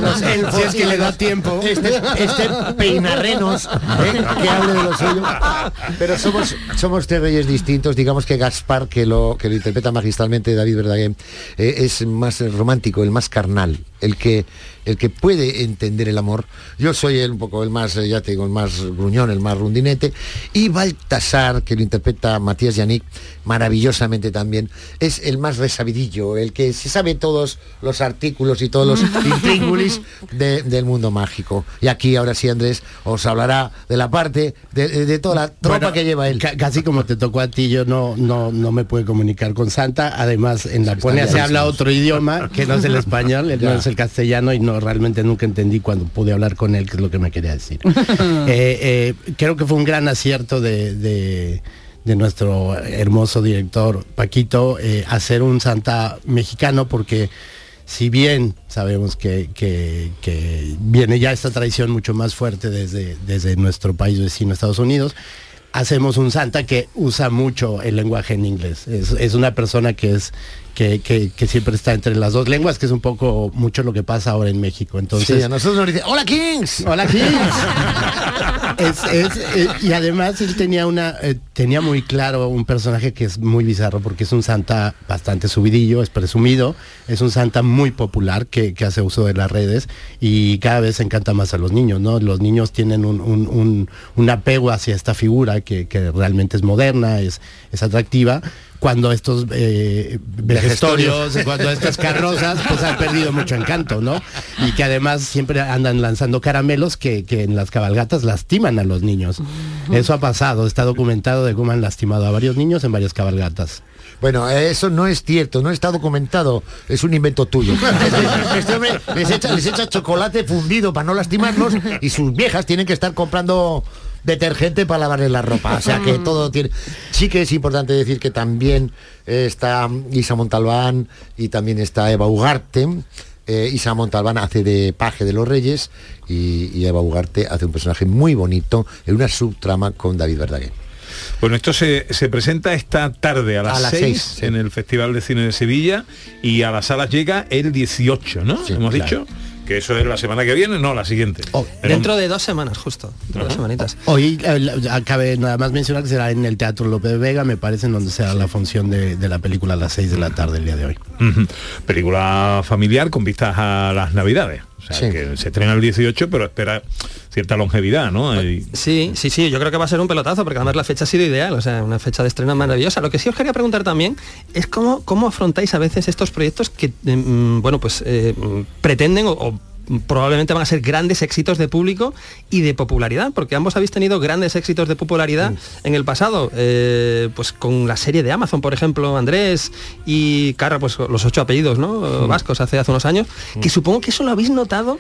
los, de los Si es que le da los- tiempo. Este, este peinarrenos, ¿eh? que hable de lo suyo. Pero somos, somos tres reyes distintos, digamos que Gaspar, que lo, que interpreta magistralmente David Verdaguer, eh, es más romántico, el más carnal, el que, el que puede entender el amor. Yo soy el, un poco el más, eh, ya te digo, el más gruñón, el más rundinete. Y Baltasar, que lo interpreta Matías Yannick, maravillosamente también, es el más resabidillo, el que se sabe todos los artículos y todos los intríngulis de- del mundo mágico. Y aquí ahora sí Andrés os hablará de la parte de, de toda la tropa Bueno, que lleva él. ca- casi como te tocó a ti, yo no, no, no me puedo comunicar con Santa. Además, en la Ponia se habla otro idioma que no es el español, El castellano y no realmente nunca entendí cuando pude hablar con él qué es lo que me quería decir. Eh, eh, creo que fue un gran acierto de, de- de nuestro hermoso director Paquito eh, hacer un Santa mexicano porque si bien sabemos que, que- que viene ya esta tradición mucho más fuerte desde, desde nuestro país vecino Estados Unidos, hacemos un Santa que usa mucho el lenguaje en inglés. Es, es una persona que es que, que- que siempre está entre las dos lenguas, que es un poco mucho lo que pasa ahora en México. Entonces, Sí, a nosotros nos dice, hola Kings. Hola Kings. Es- es- eh, y además él tenía una eh, tenía muy claro un personaje que es muy bizarro porque es un santa bastante subidillo, es presumido, es un santa muy popular que, que hace uso de las redes y cada vez encanta más a los niños, ¿no? Los niños tienen un, un- un- un apego hacia esta figura que, que realmente es moderna, es, es atractiva. Cuando estos eh, vejestorios, cuando estas carrozas, pues han perdido mucho encanto, ¿no? Y que además siempre andan lanzando caramelos que, que en las cabalgatas lastiman a los niños. Eso ha pasado, está documentado de cómo han lastimado a varios niños en varias cabalgatas. Bueno, eso no es cierto, no está documentado, es un invento tuyo. Este, este hombre les echa, les echa chocolate fundido para no lastimarlos y sus viejas tienen que estar comprando detergente para lavarle la ropa. O sea que todo tiene. Sí que es importante decir que también eh, está Isa Montalbán y también está Eva Ugarte. Eh, Isa Montalbán hace de paje de los reyes y, y Eva Ugarte hace un personaje muy bonito en una subtrama con David Verdaguer. Bueno, esto se, se presenta esta tarde a las, A las 6 seis, sí. en el Festival de Cine de Sevilla y a las salas llega el 18, ¿no? Hemos claro. dicho que eso es la semana que viene, no, la siguiente. Oh, Pero- Dentro de dos semanas, justo. Dentro de dos semanitas. Hoy eh, acabe nada más mencionar que será en el Teatro López Vega, me parece, en donde será la función de, de la película a las 6 de la tarde el día de hoy. Película familiar con vistas a las navidades. O sea, que se estrena el 18, pero espera cierta longevidad, ¿no? Y- Sí, sí, sí, yo creo que va a ser un pelotazo, porque además la fecha ha sido ideal, o sea, una fecha de estreno maravillosa. Lo que sí os quería preguntar también es cómo, cómo afrontáis a veces estos proyectos que, mm, bueno, pues eh, pretenden o, o probablemente van a ser grandes éxitos de público y de popularidad, porque ambos habéis tenido grandes éxitos de popularidad en el pasado, eh, pues con la serie de Amazon, por ejemplo, Andrés y Carra, pues los ocho apellidos, ¿no? Vascos hace, hace unos años, que supongo que eso lo habéis notado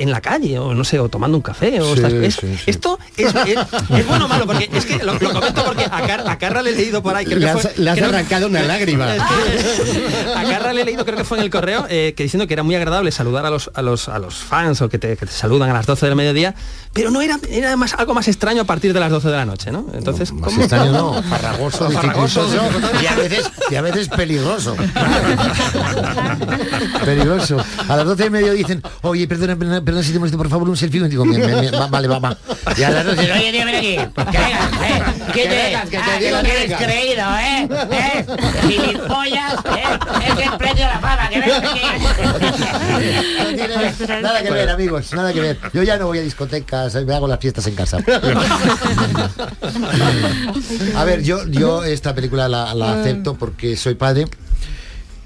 en la calle o no sé o tomando un café o Sí, estas- es- sí, sí. esto es, es- es bueno o malo porque es que lo, lo comento porque a, Car- a Carra le he leído por ahí creo Le que fue- le has creo- arrancado una lágrima. A Carra le he leído creo que fue en el correo eh, que diciendo que era muy agradable saludar a los a los a los fans o que te, que te saludan a las 12 del mediodía pero no era era más algo más extraño a partir de las 12 de la noche ¿no? entonces Más ¿cómo? extraño no, farragoso, Farragoso, y a veces, y a veces peligroso. peligroso. A las doce y media dicen, oye, perdona, perdona, perdona si te molesto, por favor, un selfie. Y digo, "Me- me- me- va- vale, va, va. Y a las doce, oye, tío, ven aquí. Que vengas, ¿eh? ¿Qué te, vengas, que te ah, digo no que tienes vengas. creído, ¿eh? ¿Eh? Gilipollas, ¿eh? Es el precio de la fama, que vengas aquí. No tiene nada que ver, amigos, nada que ver. Yo ya no voy a discotecas, me hago las fiestas en casa. A ver, yo, yo esta película la, la acepto porque soy padre.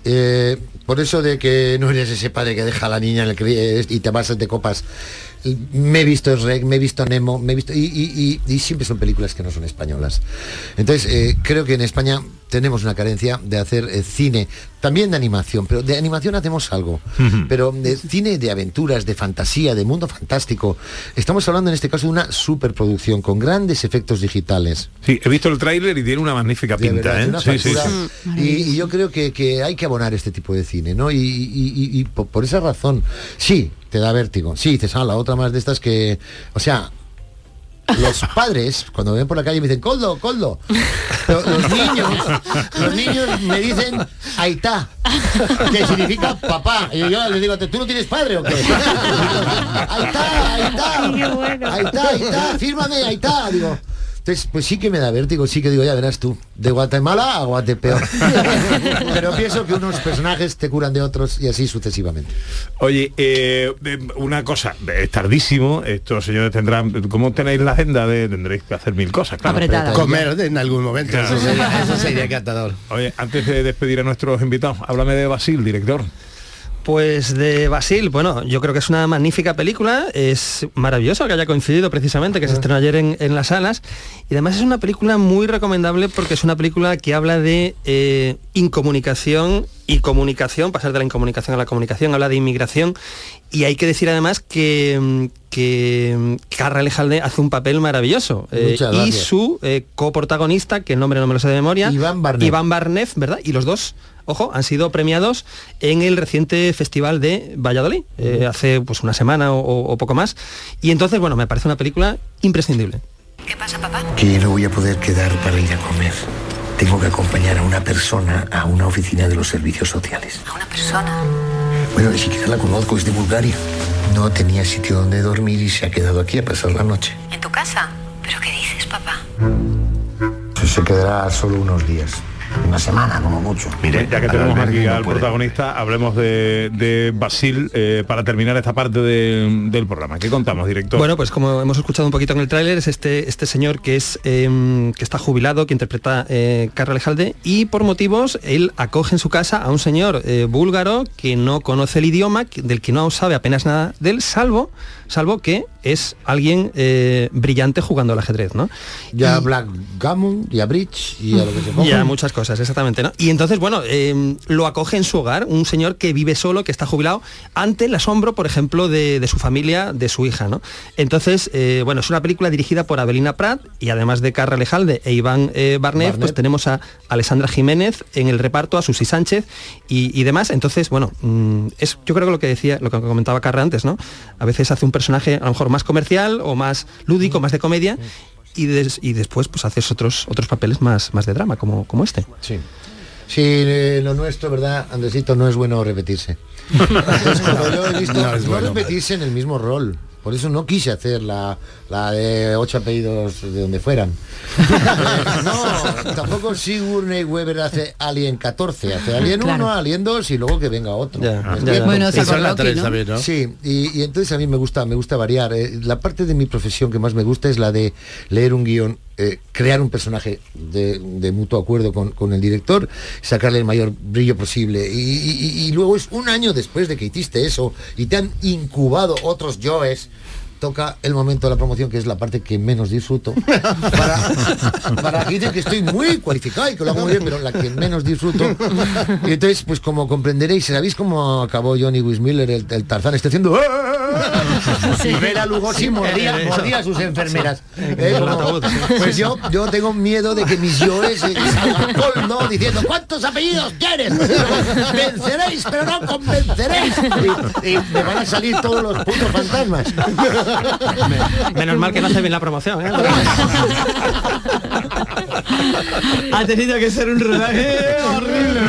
Eh, por eso de que no eres ese padre que deja a la niña en el cri- y te vas de copas. Me he visto Rec, me he visto Nemo, me he visto. Y- y siempre son películas que no son españolas. Entonces, eh, creo que en España tenemos una carencia de hacer eh, cine, también de animación, pero de animación hacemos algo. Pero de cine de aventuras, de fantasía, de mundo fantástico. Estamos hablando en este caso de una superproducción con grandes efectos digitales. Sí, he visto el tráiler y tiene una magnífica De pinta, verdad, ¿eh? una Sí, sí, factura. sí. Y, y yo creo que, que hay que abonar este tipo de cine, ¿no? Y, y- y- y por, por esa razón, sí, te da vértigo. Sí, dices, ah, la otra más de estas que. O sea. Los padres, cuando me ven por la calle, me dicen, Coldo, Coldo. Pero los niños, los niños me dicen, Aitá, que significa papá. Y yo les digo, ¿tú no tienes padre o qué? Aitá, Aitá, Aitá, Aitá, fírmame, Aitá. Digo, entonces, pues sí que me da vértigo, sí que digo, ya verás tú, de Guatemala a Guatepeor. Pero pienso que unos personajes te curan de otros y así sucesivamente. Oye, eh, eh, una cosa, es tardísimo, estos señores tendrán, ¿cómo tenéis la agenda? de Tendréis que hacer mil cosas, claro. Apretada. Comer en algún momento, Claro. eso sería, eso sería encantador. Oye, antes de despedir a nuestros invitados, háblame de Basil, director. Pues de Basil, bueno, yo creo que es una magnífica película, es maravilloso que haya coincidido precisamente, que se estrenó ayer en, en las salas, y además es una película muy recomendable porque es una película que habla de eh, incomunicación y comunicación, pasar de la incomunicación a la comunicación, habla de inmigración, y hay que decir además que, que Carra Alejalde hace un papel maravilloso, eh, y su eh, coprotagonista, que el nombre no me lo sé de memoria, Iván Barnev. Iván ¿verdad? Y los dos, ojo, han sido premiados en el reciente festival de Valladolid, eh, hace pues una semana o, o poco más. Y entonces, bueno, me parece una película imprescindible. ¿Qué pasa, papá? Que no voy a poder quedar para ir a comer. Tengo que acompañar a una persona a una oficina de los servicios sociales. A una persona. Bueno, ni siquiera la conozco, es de Bulgaria. No tenía sitio donde dormir y se ha quedado aquí a pasar la noche. ¿En tu casa? ¿Pero qué dices, papá? Se quedará solo unos días. Una semana, como mucho. Mire, ya que tenemos aquí al protagonista, hablemos de, de Basil eh, para terminar esta parte de- del programa. ¿Qué contamos, director? Bueno, pues como hemos escuchado un poquito en el tráiler, es este, este señor que es em, que está jubilado, que interpreta eh, Carra Alejalde, y por motivos él acoge en su casa a un señor eh, búlgaro que no conoce el idioma, del que no sabe apenas nada de él, salvo, salvo que es alguien eh, brillante jugando al ajedrez, ¿no? Ya a Blackgammon y a Bridge y a lo que se Y coja. a muchas cosas, exactamente, ¿no? Y entonces, bueno, eh, lo acoge en su hogar, un señor que vive solo, que está jubilado, ante el asombro, por ejemplo, de, de su familia, de su hija, ¿no? Entonces, eh, bueno, es una película dirigida por Abelina Prat y además de Carra Lejalde e Iván eh, Barnet, Barnet. pues tenemos a Alessandra Jiménez en el reparto, a Susi Sánchez y, y demás. Entonces, bueno, mm, es yo creo que lo que decía, lo que comentaba Carra antes, ¿no? A veces hace un personaje a lo mejor más comercial o más lúdico, más de comedia. Y, des- y después pues haces otros otros papeles más, más de drama como, como este. Sí. Sí, eh, lo nuestro, ¿verdad, Andresito? No es bueno repetirse. Es como yo he visto, No no, es bueno. repetirse en el mismo rol. Por eso no quise hacer la, la de ocho apellidos de donde fueran. Eh, no, tampoco Sigourney Weber hace Alien 14, hace Alien Claro. 1, Alien 2 y luego que venga otro. Sí, y, y entonces a mí me gusta, me gusta variar. eh, la parte de mi profesión que más me gusta es la de leer un guion, eh, crear un personaje de, de mutuo acuerdo con, con el director, sacarle el mayor brillo posible. Y, y- luego es un año después de que hiciste eso y te han incubado otros yoes. Toca el momento de la promoción, que es la parte que menos disfruto, para, para que estoy muy cualificado y que lo hago muy bien, pero la que menos disfruto. Y entonces, pues como comprenderéis, ¿sabéis cómo acabó Johnny Wismiller, el, el Tarzán? Está haciendo... Y ver a Lugosi mordía, mordía a sus enfermeras. Eh, como- pues yo, yo tengo miedo de que mis yoes diciendo ¿cuántos apellidos quieres? Venceréis, pero no convenceréis. Y, y me van a salir todos los putos fantasmas. Menos mal que no hace bien la promoción, ¿eh? ha tenido que ser un rodaje horrible,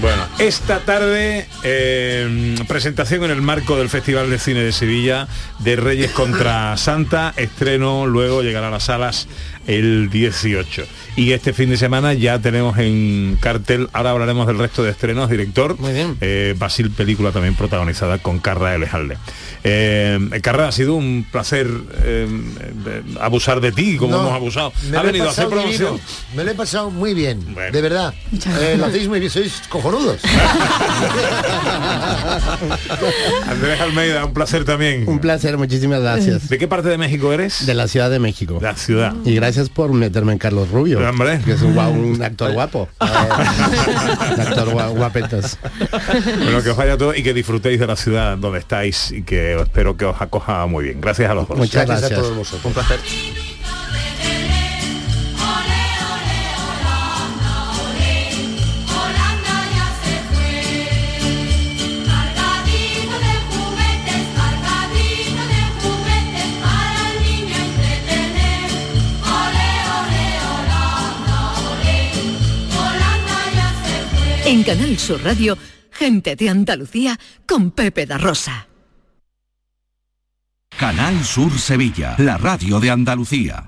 Bueno, esta tarde eh, presentación en el marco del Festival de Cine de Sevilla de Reyes contra Santa, estreno, luego llegará a las salas el 18. Y este fin de semana ya tenemos en cartel, ahora hablaremos del resto de estrenos, director, Muy bien. eh, Basil, película también protagonizada con Carra Elejalde. Eh, Carra, ha sido un placer eh, abusar de ti, como No, hemos abusado. me Ha lo he venido a hacer pasado promoción. divino. Me lo he pasado muy bien, Bueno. de verdad. Eh, lo hacéis muy bien, sois cojonudos. Andrés Almeida, un placer también. Un placer, muchísimas gracias. ¿De qué parte de México eres? De la Ciudad de México. La ciudad. Y gracias por meterme en Carlos Rubio, Hombre. que es un, actor guapo. un actor gua- guapetos. Bueno, que os vaya todo y que disfrutéis de la ciudad donde estáis y que espero que os acoja muy bien. Gracias a los dos. Muchas Gracias a gracias. todos vosotros. Un placer. En Canal Sur Radio, gente de Andalucía con Pepe da Rosa. Canal Sur Sevilla, la radio de Andalucía.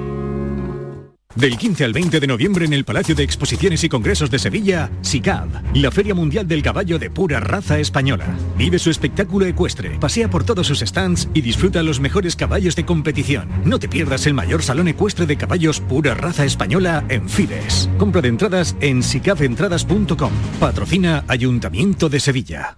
Del 15 al 20 de noviembre en el Palacio de Exposiciones y Congresos de Sevilla, SICAV, la Feria Mundial del Caballo de pura raza española. Vive su espectáculo ecuestre, pasea por todos sus stands y disfruta los mejores caballos de competición. No te pierdas el mayor salón ecuestre de caballos pura raza española en Fides. Compra de entradas en sicaventradas.com. Patrocina Ayuntamiento de Sevilla.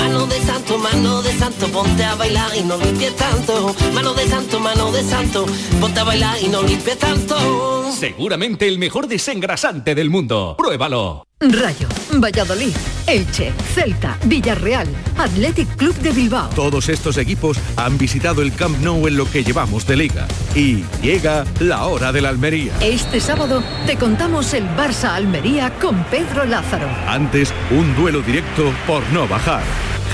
mano de santo, mano de santo, ponte a bailar y no limpies tanto, mano de santo, mano de santo, ponte a bailar y no limpies tanto. Seguramente el mejor desengrasante del mundo. Pruébalo. Rayo, Valladolid, Elche, Celta, Villarreal, Athletic Club de Bilbao. Todos estos equipos han visitado el Camp Nou en lo que llevamos de liga. Y llega la hora de la Almería. Este sábado te contamos el Barça Almería con Pedro Lázaro. Antes, un duelo directo por no bajar.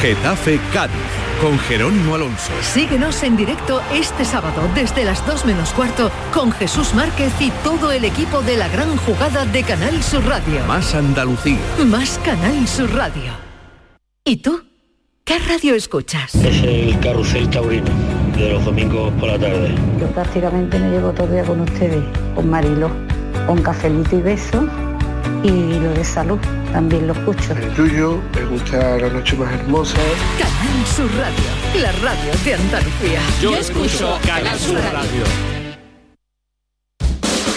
Getafe Cádiz con Jerónimo Alonso. Síguenos en directo este sábado desde las 2 menos cuarto con Jesús Márquez y todo el equipo de la gran jugada de Canal Sur Radio. Más Andalucía. Más Canal Sur Radio. ¿Y tú? ¿Qué radio escuchas? Es el carrusel taurino de los domingos por la tarde. Yo prácticamente me llevo todo el día con ustedes, con Marilo, con cafelito y beso y lo de salud también lo escucho. El tuyo, me gusta la noche más hermosa. Canal Sur Radio, la radio de Andalucía. Yo escucho Canal Sur Radio.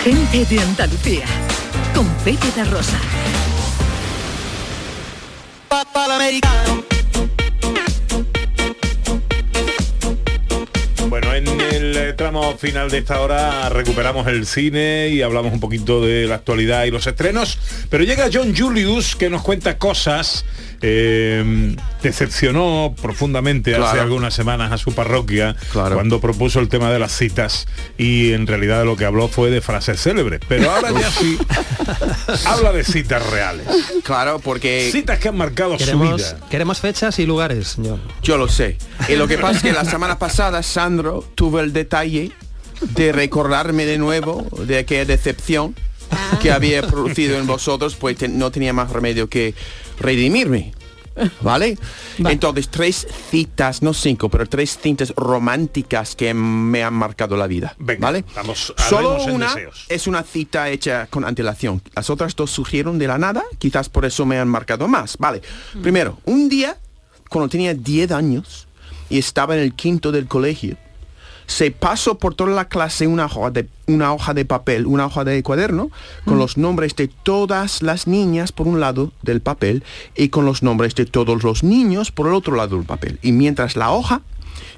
Gente de Andalucía, con Pepe de Rosa. Bueno, en el eh, tramo final de esta hora recuperamos el cine y hablamos un poquito de la actualidad y los estrenos, pero llega John Julius que nos cuenta cosas. Eh, decepcionó profundamente hace algunas semanas a su parroquia cuando propuso el tema de las citas y en realidad de lo que habló fue de frases célebres, pero ahora ya sí habla de citas reales. Claro, porque... Citas que han marcado su vida. queremos fechas y lugares, señor. Yo lo sé. Y lo que pasa es que la semana pasada Sandro tuvo el detalle de recordarme de nuevo de aquella decepción que había producido en vosotros, pues te- no tenía más remedio que redimirme. ¿Vale? Entonces, tres citas, no cinco, pero tres cintas románticas que me han marcado la vida. ¿Vale? Vamos, Solo una deseos. es una cita hecha con antelación. Las otras dos surgieron de la nada, quizás por eso me han marcado más. Vale. Primero, un día, cuando tenía 10 años y estaba en el quinto del colegio, se pasó por toda la clase una hoja de, una hoja de papel, una hoja de cuaderno, con los nombres de todas las niñas por un lado del papel y con los nombres de todos los niños por el otro lado del papel. Y mientras la hoja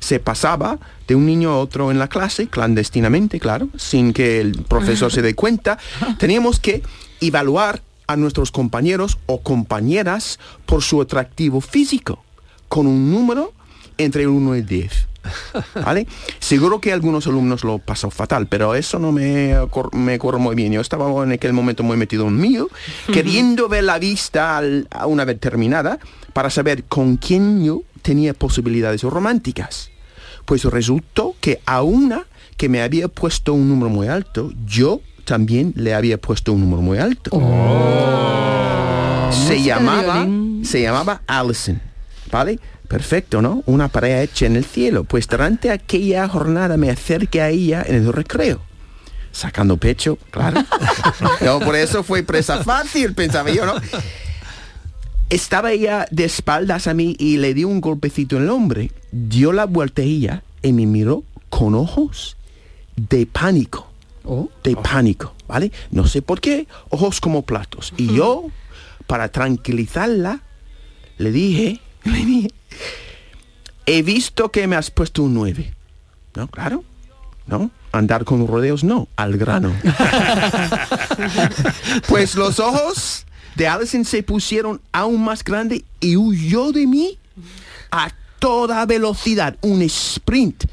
se pasaba de un niño a otro en la clase, clandestinamente, claro, sin que el profesor se dé cuenta, teníamos que evaluar a nuestros compañeros o compañeras por su atractivo físico, con un número entre el 1 y 10. ¿Vale? Seguro que algunos alumnos lo pasó fatal, pero eso no me, me ocurre muy bien. Yo estaba en aquel momento muy metido en mío, queriendo ver la vista al- a una vez terminada para saber con quién yo tenía posibilidades románticas. Pues resultó que a una que me había puesto un número muy alto, yo también le había puesto un número muy alto. se Música de llamaba, se llamaba Allison, ¿vale? Perfecto, ¿no? Una pareja hecha en el cielo. Pues durante aquella jornada me acerqué a ella en el recreo. Sacando pecho, claro. no, por eso fue presa fácil, pensaba yo, ¿no? Estaba ella de espaldas a mí y le di un golpecito en el hombre. Dio la vuelta a ella y me miró con ojos de pánico. De pánico, ¿vale? No sé por qué, ojos como platos. Y yo, para tranquilizarla, le dije, le dije, he visto que me has puesto un 9. ¿No? Claro. ¿No? Andar con rodeos no, al grano. pues los ojos de Allison se pusieron aún más grandes y huyó de mí a toda velocidad, un sprint.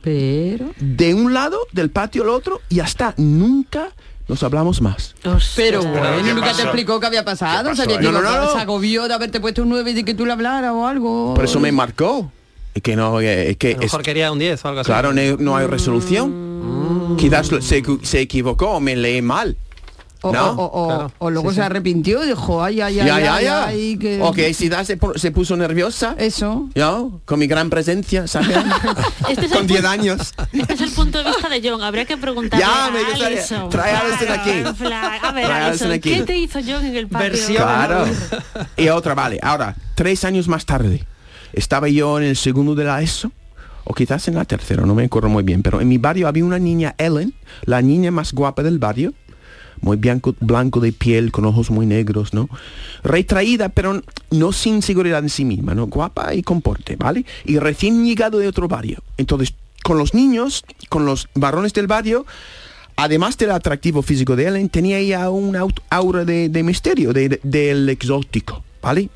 Pero... De un lado del patio al otro y hasta nunca nos hablamos más. Pero bueno, ¿Qué nunca te explicó qué había pasado. ¿Qué Sabía pasó? que No, no, no. se agobió de haberte puesto un 9 y de que tú le hablaras o algo. Por eso me marcó. Es que no, es que A lo mejor es- quería un 10 o algo así. claro, no, no hay resolución. Quizás lo- se, se equivocó, me leí mal. O, ¿No? o- o- o luego se arrepintió y dijo, ay, ay, ay, ya, ya, ay, ya. ay, que... Ok, si da se, se puso nerviosa. Eso. ¿no? Con mi gran presencia, ¿sabes? Este es Con el 10 punto- años. Este es el punto de vista de John. Habría que preguntarle Ya, a me Alison. trae a Alison aquí. A ver, Alison. ¿qué te hizo John en el patio? Claro. Y otra, vale. Ahora, tres años más tarde, estaba yo en el segundo de la ESO, o quizás en la tercera, no me acuerdo muy bien, pero en mi barrio había una niña, Ellen, la niña más guapa del barrio, muy blanco, blanco de piel, con ojos muy negros, ¿no? Retraída, pero no sin seguridad en sí misma, ¿no? Guapa y comporte, ¿vale? Y recién llegado de otro barrio. Entonces, con los niños, con los varones del barrio, además del atractivo físico de Ellen, tenía ella un aura de, de misterio, de- de- del exótico, ¿vale?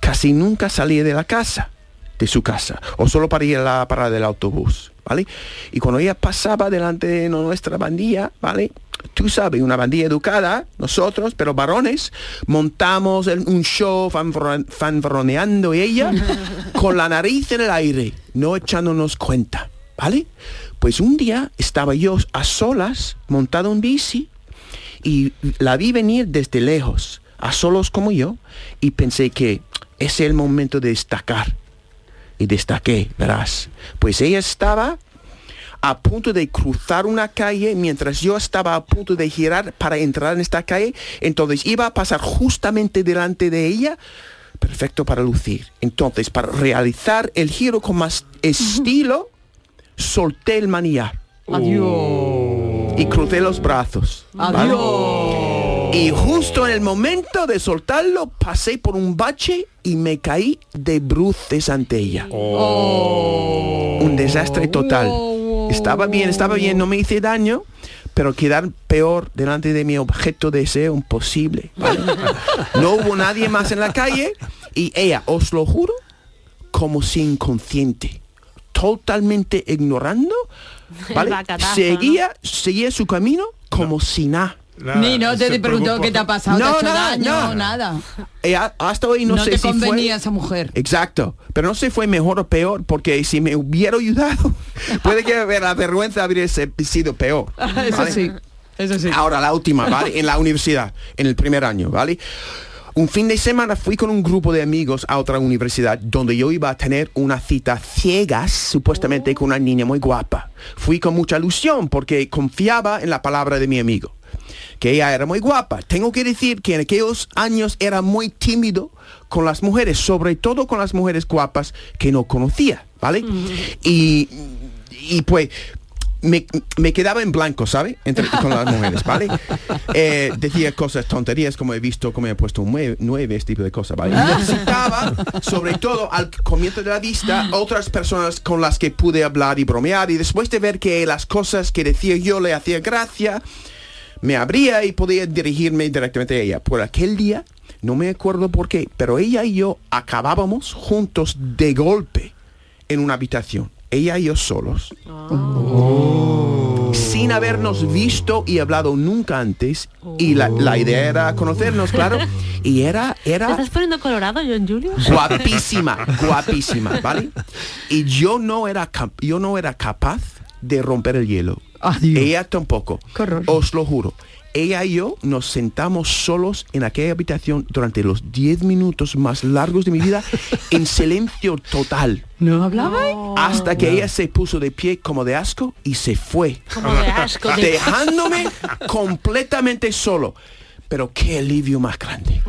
Casi nunca salía de la casa, de su casa, o solo para ir a la parada del autobús, ¿vale? Y cuando ella pasaba delante de nuestra bandilla, ¿vale? Tú sabes, una bandilla educada, nosotros, pero varones, montamos el- un show y ella con la nariz en el aire, no echándonos cuenta, ¿vale? Pues un día estaba yo a solas, montado en bici, y la vi venir desde lejos, a solos como yo, y pensé que es el momento de destacar. Y destaqué, verás. Pues ella estaba a punto de cruzar una calle mientras yo estaba a punto de girar para entrar en esta calle. Entonces iba a pasar justamente delante de ella. Perfecto para lucir. Entonces, para realizar el giro con más estilo, solté el manillar. Y crucé los brazos. ¿vale? Y justo en el momento de soltarlo, pasé por un bache y me caí de bruces ante ella. Un desastre total. Estaba bien, estaba bien, no me hice daño, pero quedar peor delante de mi objeto de deseo imposible. ¿vale? No hubo nadie más en la calle y ella, os lo juro, como si inconsciente, totalmente ignorando, ¿vale? El bacatazo, Seguía, seguía su camino como si nada. Ni no te preguntó qué te ha pasado, te ha hecho daño, nada. Eh, hasta hoy no, No sé te si fue... convenía esa mujer. Exacto, pero no sé si fue mejor o peor, porque si me hubiera ayudado, puede que la vergüenza habría sido peor. Eso sí, eso sí. Ahora la última, ¿vale? En la universidad, en el primer año, ¿vale? Un fin de semana fui con un grupo de amigos a otra universidad donde yo iba a tener una cita ciegas, supuestamente con una niña muy guapa. Fui con mucha ilusión porque confiaba en la palabra de mi amigo que ella era muy guapa. Tengo que decir que en aquellos años era muy tímido con las mujeres, sobre todo con las mujeres guapas que no conocía, ¿vale? Y, y pues me, me quedaba en blanco, ¿sabe? Entre, con las mujeres, ¿vale? Eh, decía cosas, tonterías, como he visto, como he puesto un nueve, nueve, este tipo de cosas, ¿vale? Y Necesitaba, sobre todo al comienzo de la vista, otras personas con las que pude hablar y bromear. Y después de ver que las cosas que decía yo le hacía gracia, me abría y podía dirigirme directamente a ella. Por aquel día, no me acuerdo por qué, pero ella y yo acabábamos juntos de golpe en una habitación. Ella y yo solos. Sin habernos visto y hablado nunca antes. Y la, la idea era conocernos, claro. Y era, ¿Te era estás poniendo colorado, John Julio? guapísima, guapísima, ¿vale? Y yo no era cap- yo no era capaz de romper el hielo. Ella tampoco. Os lo juro. Ella y yo nos sentamos solos en aquella habitación durante los 10 minutos más largos de mi vida en silencio total. ¿No hablaba? Hasta que ella se puso de pie como de asco y se fue. Como de asco, de- Dejándome completamente solo. Pero qué alivio más grande.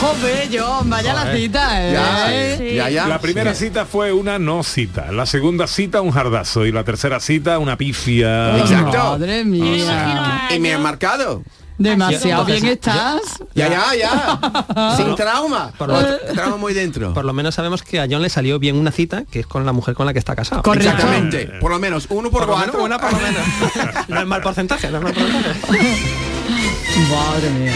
Joder, John, vaya la cita, ¿eh? La primera cita fue una no cita, la segunda cita un jardazo y la tercera cita una pifia. Exacto. Madre mía. Y me ha marcado. Demasiado bien estás. Ya, ya, ya. Sin trauma. Por lo, trauma muy dentro. por lo menos sabemos que a John le salió bien una cita, que es con la mujer con la que está casado. Exactamente. Por lo menos uno por, Por lo cuatro. menos una por lo menos. no es mal porcentaje, no es mal porcentaje. Madre mía.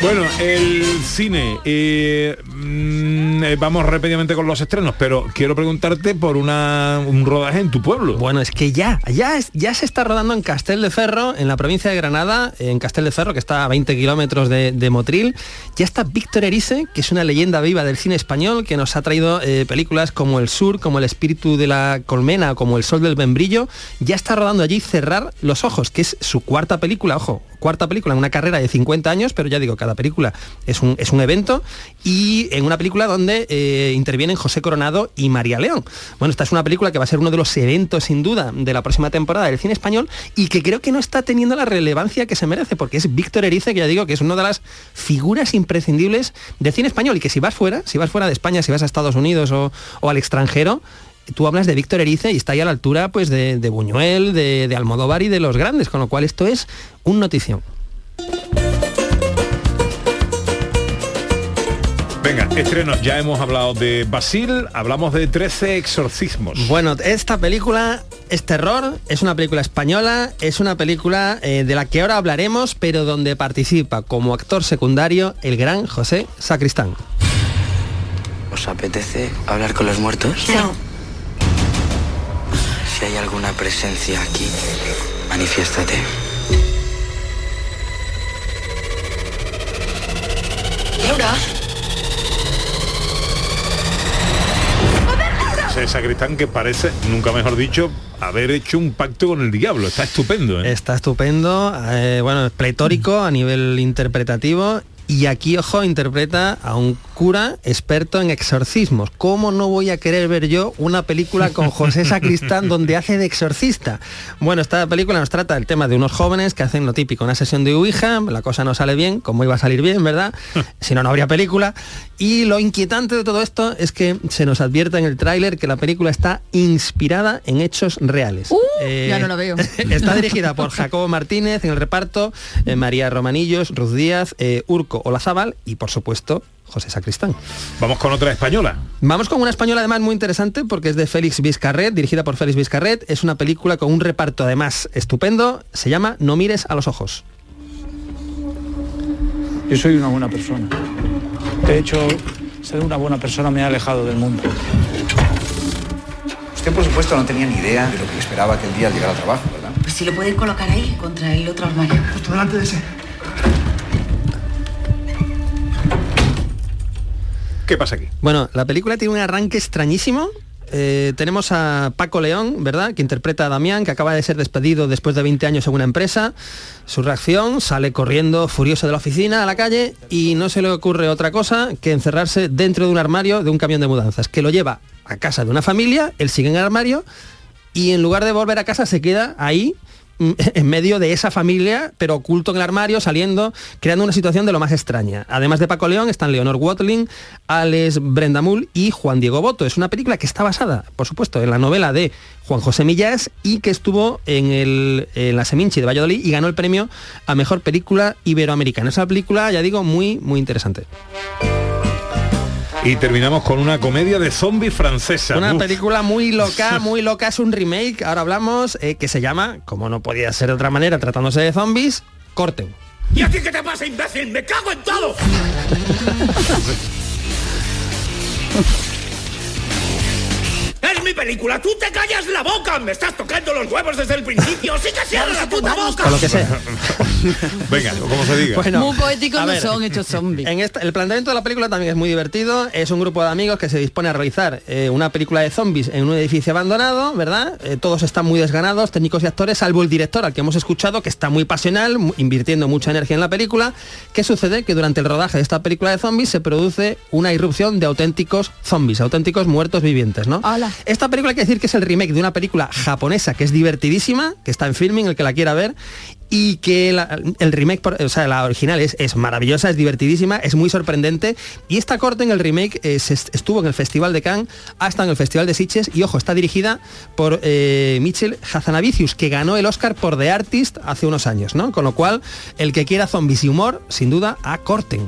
Bueno, el cine. eh, mm, eh, vamos rápidamente con los estrenos, pero quiero preguntarte por una, un rodaje en tu pueblo. Bueno, es que ya, ya, ya se está rodando en Castel de Ferro, en la provincia de Granada, en Castel de Ferro, que está a 20 kilómetros de, de Motril. Ya está Víctor Erice, que es una leyenda viva del cine español, que nos ha traído eh, películas como El Sur, como El Espíritu de la Colmena, como El Sol del Membrillo. Ya está rodando allí Cerrar los Ojos, que es su cuarta película, ojo, cuarta película en una carrera de 50 años, pero ya digo, cada película es un, es un evento, y en una película donde eh, intervienen José Coronado y María León. Bueno, esta es una película que va a ser uno de los eventos, sin duda, de la próxima temporada del cine español y que creo que no está teniendo la relevancia que se merece, porque es Víctor Erice, que ya digo que es una de las figuras imprescindibles del cine español y que si vas fuera, si vas fuera de España, si vas a Estados Unidos o, al extranjero, tú hablas de Víctor Erice y está ahí a la altura pues de, de Buñuel, de, de Almodóvar y de los grandes, con lo cual esto es un notición. Venga, estrenos. Ya hemos hablado de Basil, hablamos de 13 exorcismos. Bueno, esta película es terror, es una película española, es una película eh, de la que ahora hablaremos, pero donde participa como actor secundario el gran José Sacristán. ¿Os apetece hablar con los muertos? No. Si hay alguna presencia aquí, manifiéstate. Laura. Ese sacristán que parece, nunca mejor dicho, haber hecho un pacto con el diablo. Está estupendo. ¿eh? Está estupendo, eh, bueno, es pletórico a nivel interpretativo. Y aquí, ojo, interpreta a un cura experto en exorcismos. ¿Cómo no voy a querer ver yo una película con José Sacristán donde hace de exorcista? Bueno, esta película nos trata el tema de unos jóvenes que hacen lo típico, una sesión de Ouija, la cosa no sale bien, como iba a salir bien, ¿verdad? si no, no habría película. Y lo inquietante de todo esto es que se nos advierte en el tráiler que la película está inspirada en hechos reales. Eh, ya no la veo. Está dirigida por Jacobo Martínez en el reparto, eh, María Romanillos, Ruz Díaz, eh, Urco Olazábal y por supuesto José Sacristán. Vamos con otra española. Vamos con una española además muy interesante porque es de Félix Vizcarret, dirigida por Félix Vizcarret. Es una película con un reparto además estupendo. Se llama No mires a los ojos. Yo soy una buena persona. De hecho, ser una buena persona me ha alejado del mundo. Usted, por supuesto, no tenía ni idea de lo que esperaba aquel día al llegar al trabajo, ¿verdad? Pues si lo pueden colocar ahí, contra el otro armario. Justo delante de ese. ¿Qué pasa aquí? Bueno, la película tiene un arranque extrañísimo. Eh, tenemos a Paco León, ¿verdad? Que interpreta a Damián, que acaba de ser despedido después de 20 años en una empresa. Su reacción, sale corriendo furioso de la oficina a la calle y no se le ocurre otra cosa que encerrarse dentro de un armario de un camión de mudanzas, que lo lleva a casa de una familia, él sigue en el armario y en lugar de volver a casa se queda ahí en medio de esa familia, pero oculto en el armario, saliendo, creando una situación de lo más extraña. Además de Paco León, están Leonor Watling, Alex Brendamul y Juan Diego Boto. Es una película que está basada, por supuesto, en la novela de Juan José Millás y que estuvo en, el, en la Seminci de Valladolid y ganó el premio a Mejor Película Iberoamericana. Es una película, ya digo, muy, muy interesante. Y terminamos con una comedia de zombies francesa. Una Uf. película muy loca, muy loca, es un remake, ahora hablamos, eh, que se llama, como no podía ser de otra manera, tratándose de zombies, Corten. ¿Y a ti qué te pasa, imbécil? ¡Me cago en todo! ¡Es mi película! ¡Tú te callas la boca! ¡Me estás tocando los huevos desde el principio! ¡Sí que cierra la puta boca! Con lo que sea. Venga, como se diga. Bueno, Muy poéticos no son hechos zombies. En esta- el planteamiento de la película también es muy divertido. Es un grupo de amigos que se dispone a realizar eh, una película de zombies en un edificio abandonado, ¿verdad? Eh, todos están muy desganados, técnicos y actores, salvo el director al que hemos escuchado, que está muy pasional, invirtiendo mucha energía en la película. ¿Qué sucede? Que durante el rodaje de esta película de zombies se produce una irrupción de auténticos zombies, auténticos muertos vivientes, ¿no? Esta película hay que decir que es el remake de una película japonesa que es divertidísima, que está en filming, el que la quiera ver, y que el remake, o sea, la original es, maravillosa, es divertidísima, es muy sorprendente. Y esta corte en el remake eh, estuvo en el Festival de Cannes, ha estado en el Festival de Sitges y, ojo, está dirigida por eh, Michel Hazanavicius, que ganó el Oscar por The Artist hace unos años, ¿no? Con lo cual, el que quiera zombies y humor, sin duda, a Corten.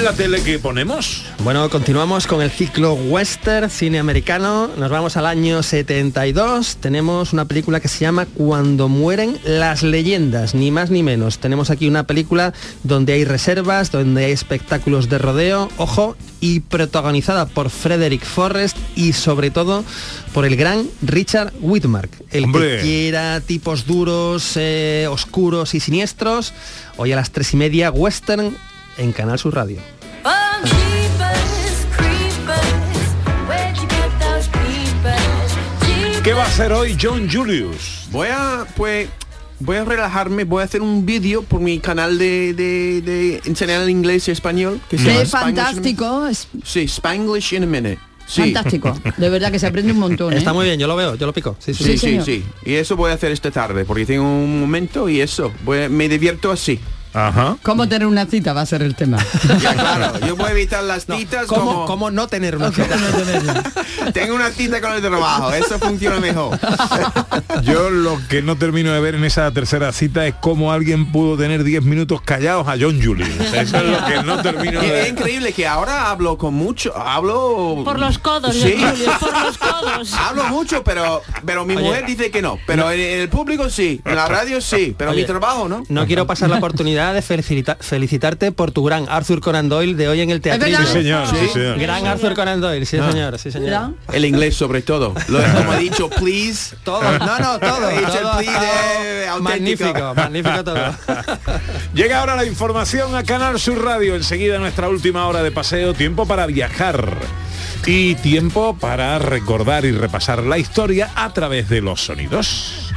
En la tele que ponemos? Bueno, continuamos con el ciclo western, cine americano. Nos vamos al año 72. Tenemos una película que se llama Cuando mueren las leyendas, ni más ni menos. Tenemos aquí una película donde hay reservas, donde hay espectáculos de rodeo, ojo, y protagonizada por Frederick Forrest y sobre todo por el gran Richard Whitmark. El Hombre. que quiera tipos duros, eh, oscuros y siniestros. Hoy a las tres y media, western en Canal Sur Radio. ¿Qué va a hacer hoy John Julius? Voy a, pues, voy a relajarme, voy a hacer un vídeo por mi canal de, de, de enseñar el inglés y español. Que se Es fantástico, Sí, Spanglish in a minute. Sí. fantástico. De verdad que se aprende un montón. ¿eh? Está muy bien, yo lo veo, yo lo pico. Sí, sí, Sí, sí. Y eso voy a hacer esta tarde, porque tengo un momento y eso. Voy a- me divierto así. Ajá. ¿Cómo tener una cita va a ser el tema? Ya, claro, yo voy a evitar las citas ¿Cómo, como... cómo no tener una cita? Tengo una cita con el trabajo, eso funciona mejor. Yo lo que no termino de ver en esa tercera cita es cómo alguien pudo tener 10 minutos callados a John Julius. Eso es lo que no termino de es ver. increíble que ahora hablo con mucho, hablo... Por los codos, Sí. Julius, por los codos. Hablo mucho, pero pero mi Oye, mujer dice que no. Pero en, en el público sí, en la radio sí, pero Oye, mi trabajo no. No quiero pasar la oportunidad de felicita- felicitarte por tu gran Arthur Conan Doyle de hoy en el teatro. Sí, señor, sí, señor. Gran Arthur Conan Doyle, sí Ah. señor, sí señor. El inglés sobre todo. Lo, como he dicho, please. Todo, no, no, todo. He dicho todo, el please, todo eh, magnífico, magnífico todo. Llega ahora la información a Canal Sur Radio. Enseguida nuestra última hora de paseo. Tiempo para viajar. Y tiempo para recordar y repasar la historia a través de los sonidos.